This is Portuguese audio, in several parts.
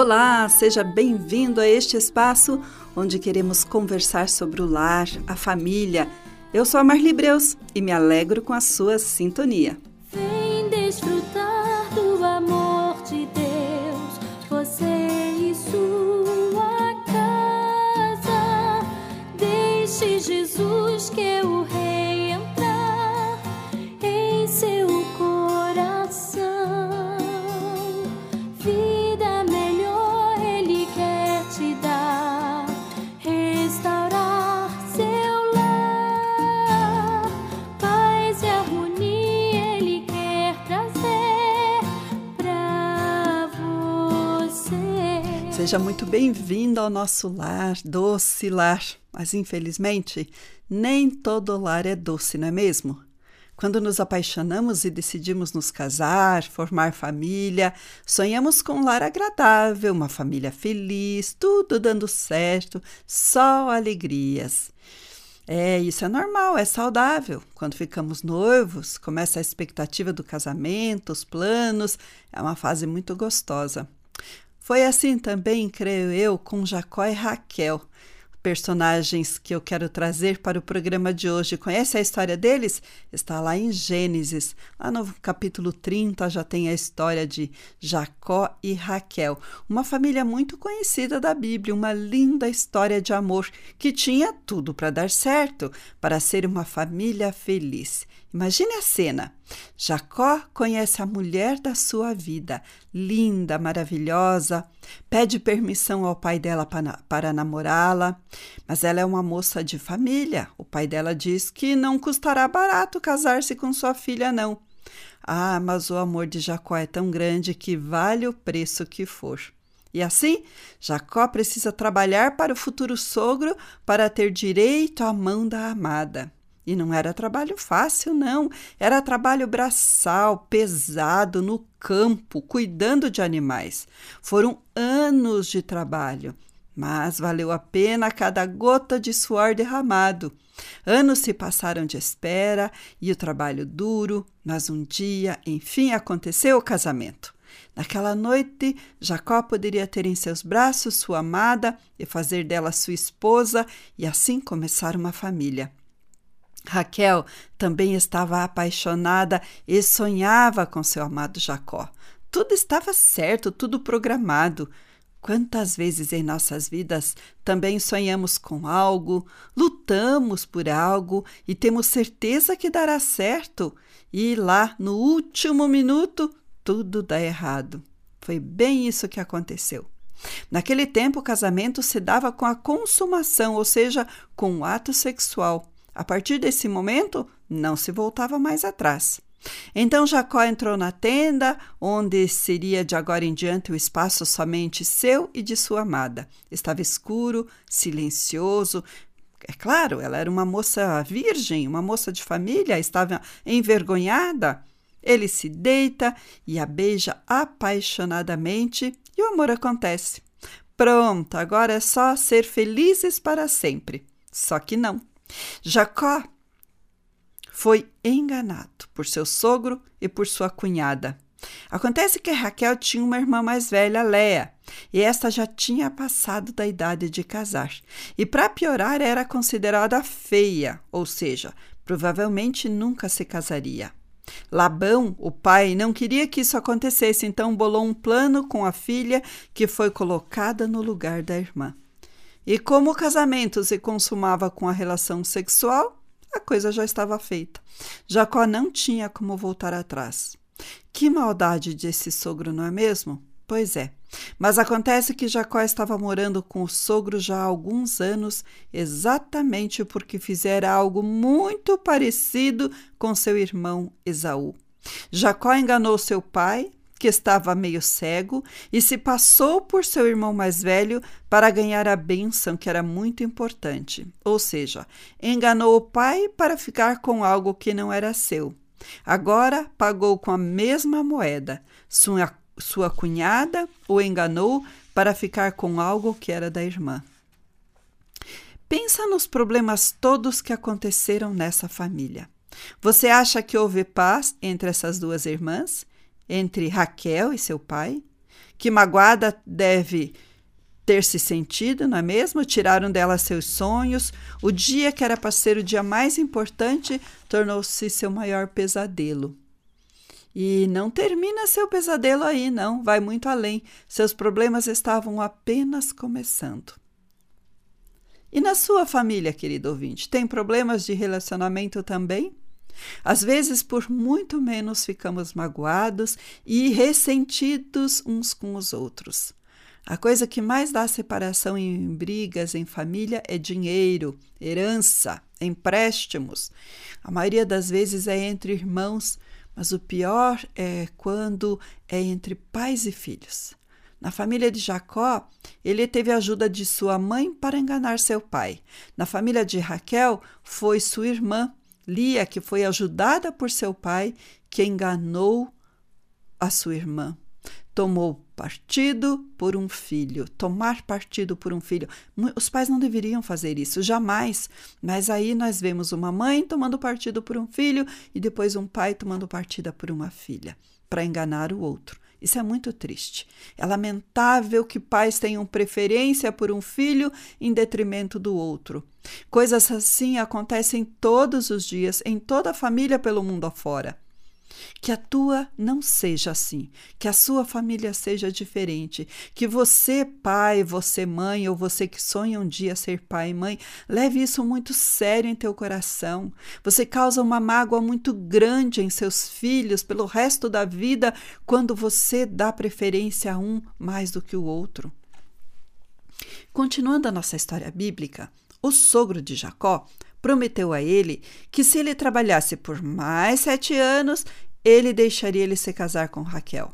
Olá, seja bem-vindo a este espaço onde queremos conversar sobre o lar, a família. Eu sou a Marli Breus e me alegro com a sua sintonia. Vem desfrutar do amor de Deus, você e sua casa. Deixe Jesus que o rei Seja muito bem-vindo ao nosso lar, doce lar. Mas infelizmente, nem todo lar é doce, não é mesmo? Quando nos apaixonamos e decidimos nos casar, formar família, sonhamos com um lar agradável, uma família feliz, tudo dando certo, só alegrias. É, isso é normal, é saudável. Quando ficamos noivos, começa a expectativa do casamento, os planos, é uma fase muito gostosa. Foi assim também, creio eu, com Jacó e Raquel, personagens que eu quero trazer para o programa de hoje. Conhece a história deles? Está lá em Gênesis. Lá no capítulo 30 já tem a história de Jacó e Raquel, uma família muito conhecida da Bíblia, uma linda história de amor que tinha tudo para dar certo, para ser uma família feliz. Imagine a cena. Jacó conhece a mulher da sua vida, linda, maravilhosa, pede permissão ao pai dela para, para namorá-la, mas ela é uma moça de família. O pai dela diz que não custará barato casar-se com sua filha, não. Ah, mas o amor de Jacó é tão grande que vale o preço que for. E assim, Jacó precisa trabalhar para o futuro sogro para ter direito à mão da amada. E não era trabalho fácil, não. Era trabalho braçal, pesado, no campo, cuidando de animais. Foram anos de trabalho, mas valeu a pena cada gota de suor derramado. Anos se passaram de espera e o trabalho duro, mas um dia, enfim, aconteceu o casamento. Naquela noite, Jacó poderia ter em seus braços sua amada e fazer dela sua esposa e assim começar uma família. Raquel também estava apaixonada e sonhava com seu amado Jacó. Tudo estava certo, tudo programado. Quantas vezes em nossas vidas também sonhamos com algo, lutamos por algo e temos certeza que dará certo, e lá no último minuto tudo dá errado. Foi bem isso que aconteceu. Naquele tempo, o casamento se dava com a consumação, ou seja, com o ato sexual. A partir desse momento, não se voltava mais atrás. Então Jacó entrou na tenda, onde seria de agora em diante o espaço somente seu e de sua amada. Estava escuro, silencioso. É claro, ela era uma moça virgem, uma moça de família, estava envergonhada. Ele se deita e a beija apaixonadamente e o amor acontece. Pronto, agora é só ser felizes para sempre. Só que não. Jacó foi enganado por seu sogro e por sua cunhada. Acontece que Raquel tinha uma irmã mais velha, Léa, e esta já tinha passado da idade de casar. E para piorar, era considerada feia, ou seja, provavelmente nunca se casaria. Labão, o pai, não queria que isso acontecesse, então bolou um plano com a filha que foi colocada no lugar da irmã. E como o casamento se consumava com a relação sexual, a coisa já estava feita. Jacó não tinha como voltar atrás. Que maldade desse sogro, não é mesmo? Pois é. Mas acontece que Jacó estava morando com o sogro já há alguns anos, exatamente porque fizera algo muito parecido com seu irmão Esaú. Jacó enganou seu pai, que estava meio cego, e se passou por seu irmão mais velho para ganhar a bênção que era muito importante. Ou seja, enganou o pai para ficar com algo que não era seu. Agora pagou com a mesma moeda. Sua, sua cunhada o enganou para ficar com algo que era da irmã. Pensa nos problemas todos que aconteceram nessa família. Você acha que houve paz entre essas duas irmãs? Entre Raquel e seu pai? Que magoada deve ter se sentido, não é mesmo? Tiraram dela seus sonhos. O dia que era para ser o dia mais importante tornou-se seu maior pesadelo. E não termina seu pesadelo aí, não, vai muito além. Seus problemas estavam apenas começando. E na sua família, querido ouvinte, tem problemas de relacionamento também? Às vezes, por muito menos, ficamos magoados e ressentidos uns com os outros. A coisa que mais dá separação em brigas em família é dinheiro, herança, empréstimos. A maioria das vezes é entre irmãos, mas o pior é quando é entre pais e filhos. Na família de Jacó, ele teve a ajuda de sua mãe para enganar seu pai. Na família de Raquel, foi sua irmã, Lia, que foi ajudada por seu pai, que enganou a sua irmã. Tomou partido por um filho, tomar partido por um filho. Os pais não deveriam fazer isso, jamais. Mas aí nós vemos uma mãe tomando partido por um filho e depois um pai tomando partida por uma filha, para enganar o outro. Isso é muito triste. É lamentável que pais tenham preferência por um filho em detrimento do outro. Coisas assim acontecem todos os dias, em toda a família pelo mundo afora. Que a tua não seja assim, que a sua família seja diferente, que você, pai, você, mãe, ou você que sonha um dia ser pai e mãe, leve isso muito sério em teu coração. Você causa uma mágoa muito grande em seus filhos pelo resto da vida quando você dá preferência a um mais do que o outro. Continuando a nossa história bíblica, o sogro de Jacó prometeu a ele que, se ele trabalhasse por mais sete anos, ele deixaria ele se casar com Raquel.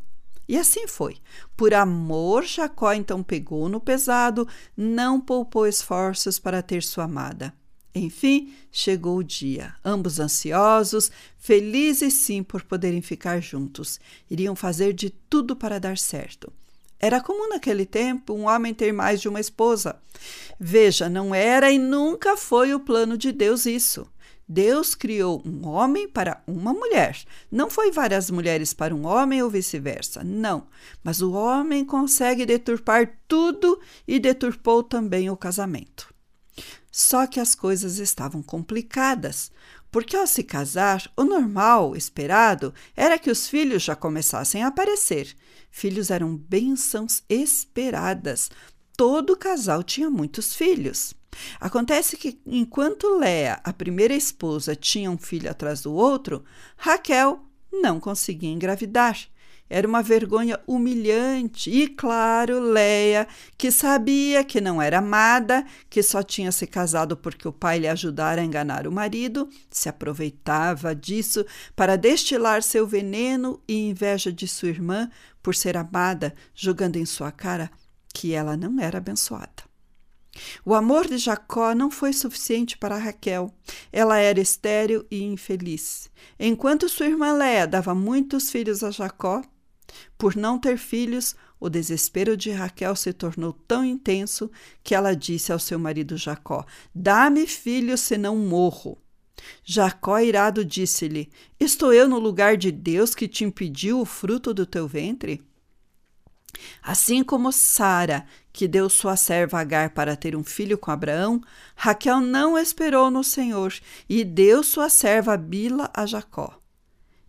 E assim foi. Por amor, Jacó então pegou no pesado, não poupou esforços para ter sua amada. Enfim, chegou o dia. Ambos ansiosos, felizes sim por poderem ficar juntos. Iriam fazer de tudo para dar certo. Era comum naquele tempo um homem ter mais de uma esposa. Veja, não era e nunca foi o plano de Deus isso. Deus criou um homem para uma mulher. Não foi várias mulheres para um homem ou vice-versa. Não. Mas o homem consegue deturpar tudo e deturpou também o casamento. Só que as coisas estavam complicadas, porque ao se casar, o normal, esperado, era que os filhos já começassem a aparecer. Filhos eram bênçãos esperadas. Todo casal tinha muitos filhos. Acontece que, enquanto Léa, a primeira esposa, tinha um filho atrás do outro, Raquel não conseguia engravidar. Era uma vergonha humilhante. E, claro, Leia, que sabia que não era amada, que só tinha se casado porque o pai lhe ajudara a enganar o marido, se aproveitava disso para destilar seu veneno e inveja de sua irmã por ser amada, jogando em sua cara que ela não era abençoada. O amor de Jacó não foi suficiente para Raquel. Ela era estéril e infeliz. Enquanto sua irmã Léa dava muitos filhos a Jacó, por não ter filhos, o desespero de Raquel se tornou tão intenso que ela disse ao seu marido Jacó: Dá-me filhos, senão morro. Jacó, irado, disse-lhe: Estou eu no lugar de Deus que te impediu o fruto do teu ventre? Assim como Sara, que deu sua serva Agar para ter um filho com Abraão, Raquel não esperou no Senhor e deu sua serva Bila a Jacó.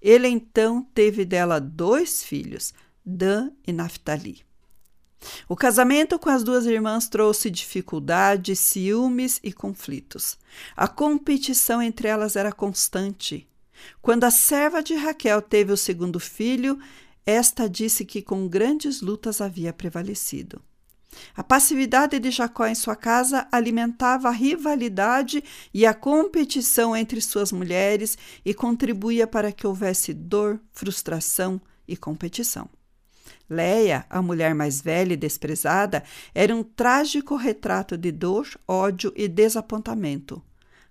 Ele então teve dela dois filhos, Dan e Naphtali. O casamento com as duas irmãs trouxe dificuldades, ciúmes e conflitos. A competição entre elas era constante. Quando a serva de Raquel teve o segundo filho, esta disse que com grandes lutas havia prevalecido. A passividade de Jacó em sua casa alimentava a rivalidade e a competição entre suas mulheres e contribuía para que houvesse dor, frustração e competição. Leia, a mulher mais velha e desprezada, era um trágico retrato de dor, ódio e desapontamento.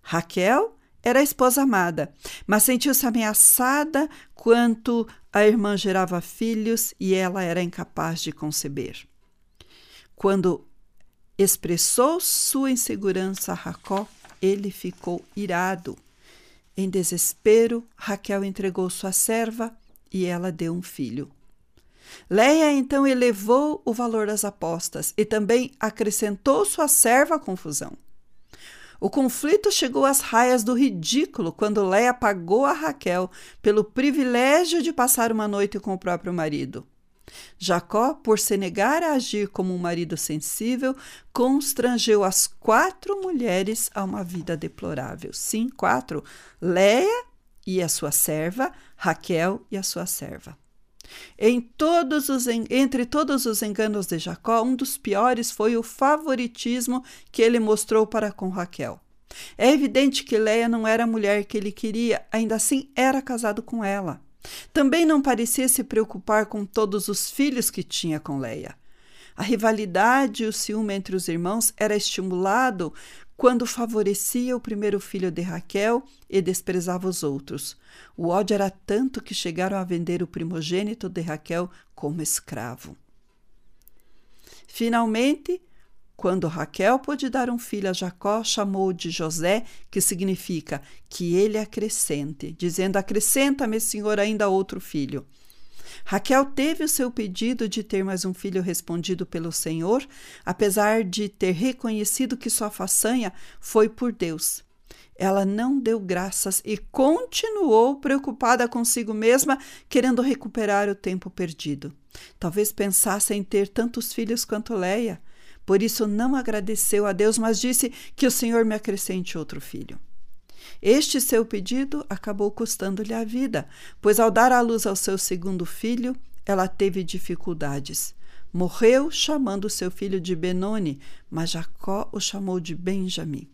Raquel era a esposa amada, mas sentiu-se ameaçada quanto a irmã gerava filhos e ela era incapaz de conceber. Quando expressou sua insegurança a Jacó, ele ficou irado. Em desespero, Raquel entregou sua serva e ela deu um filho. Leia então elevou o valor das apostas e também acrescentou sua serva à confusão. O conflito chegou às raias do ridículo quando Leia pagou a Raquel pelo privilégio de passar uma noite com o próprio marido. Jacó, por se negar a agir como um marido sensível, constrangeu as quatro mulheres a uma vida deplorável. Sim, quatro: Leia e a sua serva, Raquel e a sua serva. Em todos os, entre todos os enganos de Jacó, um dos piores foi o favoritismo que ele mostrou para com Raquel. É evidente que Leia não era a mulher que ele queria, ainda assim era casado com ela. Também não parecia se preocupar com todos os filhos que tinha com Leia. A rivalidade e o ciúme entre os irmãos era estimulado quando favorecia o primeiro filho de Raquel e desprezava os outros. O ódio era tanto que chegaram a vender o primogênito de Raquel como escravo. Finalmente, quando Raquel pôde dar um filho a Jacó, chamou de José, que significa que ele acrescente, dizendo: Acrescenta-me, Senhor, ainda outro filho. Raquel teve o seu pedido de ter mais um filho respondido pelo Senhor, apesar de ter reconhecido que sua façanha foi por Deus. Ela não deu graças e continuou preocupada consigo mesma, querendo recuperar o tempo perdido. Talvez pensasse em ter tantos filhos quanto Leia. Por isso não agradeceu a Deus, mas disse que o Senhor me acrescente outro filho. Este seu pedido acabou custando-lhe a vida, pois ao dar à luz ao seu segundo filho, ela teve dificuldades. Morreu chamando seu filho de Benoni, mas Jacó o chamou de Benjamim.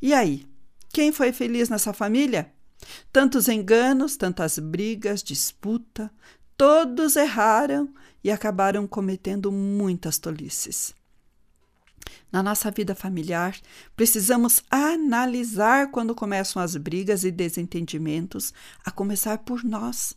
E aí, quem foi feliz nessa família? Tantos enganos, tantas brigas, disputa, todos erraram e acabaram cometendo muitas tolices. Na nossa vida familiar, precisamos analisar quando começam as brigas e desentendimentos, a começar por nós.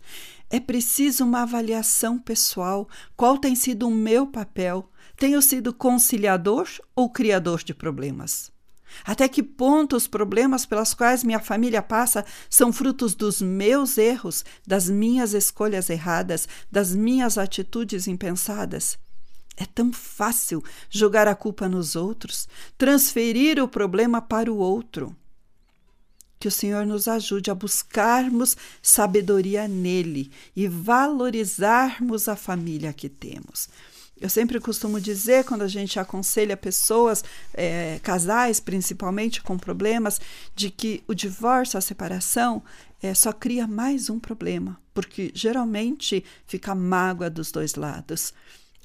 É preciso uma avaliação pessoal. Qual tem sido o meu papel? Tenho sido conciliador ou criador de problemas? Até que ponto os problemas pelos quais minha família passa são frutos dos meus erros, das minhas escolhas erradas, das minhas atitudes impensadas? É tão fácil jogar a culpa nos outros, transferir o problema para o outro. Que o Senhor nos ajude a buscarmos sabedoria nele e valorizarmos a família que temos. Eu sempre costumo dizer, quando a gente aconselha pessoas, é, casais principalmente com problemas, de que o divórcio, a separação, é, só cria mais um problema, porque geralmente fica mágoa dos dois lados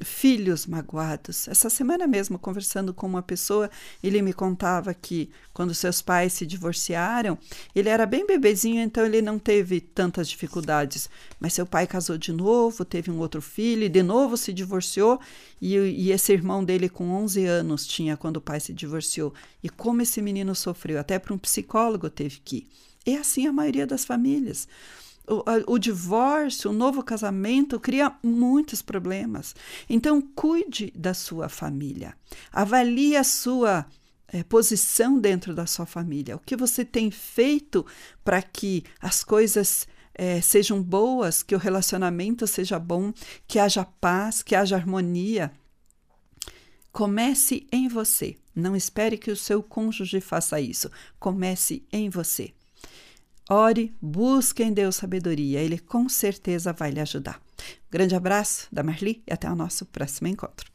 filhos magoados. Essa semana mesmo, conversando com uma pessoa, ele me contava que quando seus pais se divorciaram, ele era bem bebezinho, então ele não teve tantas dificuldades. Mas seu pai casou de novo, teve um outro filho, e de novo se divorciou, e, e esse irmão dele com 11 anos tinha quando o pai se divorciou. E como esse menino sofreu, até para um psicólogo teve que ir. É assim a maioria das famílias o, o divórcio, o novo casamento cria muitos problemas. Então, cuide da sua família. Avalie a sua é, posição dentro da sua família. O que você tem feito para que as coisas é, sejam boas, que o relacionamento seja bom, que haja paz, que haja harmonia. Comece em você. Não espere que o seu cônjuge faça isso. Comece em você. Ore, busque em Deus sabedoria, Ele com certeza vai lhe ajudar. grande abraço da Marli e até o nosso próximo encontro.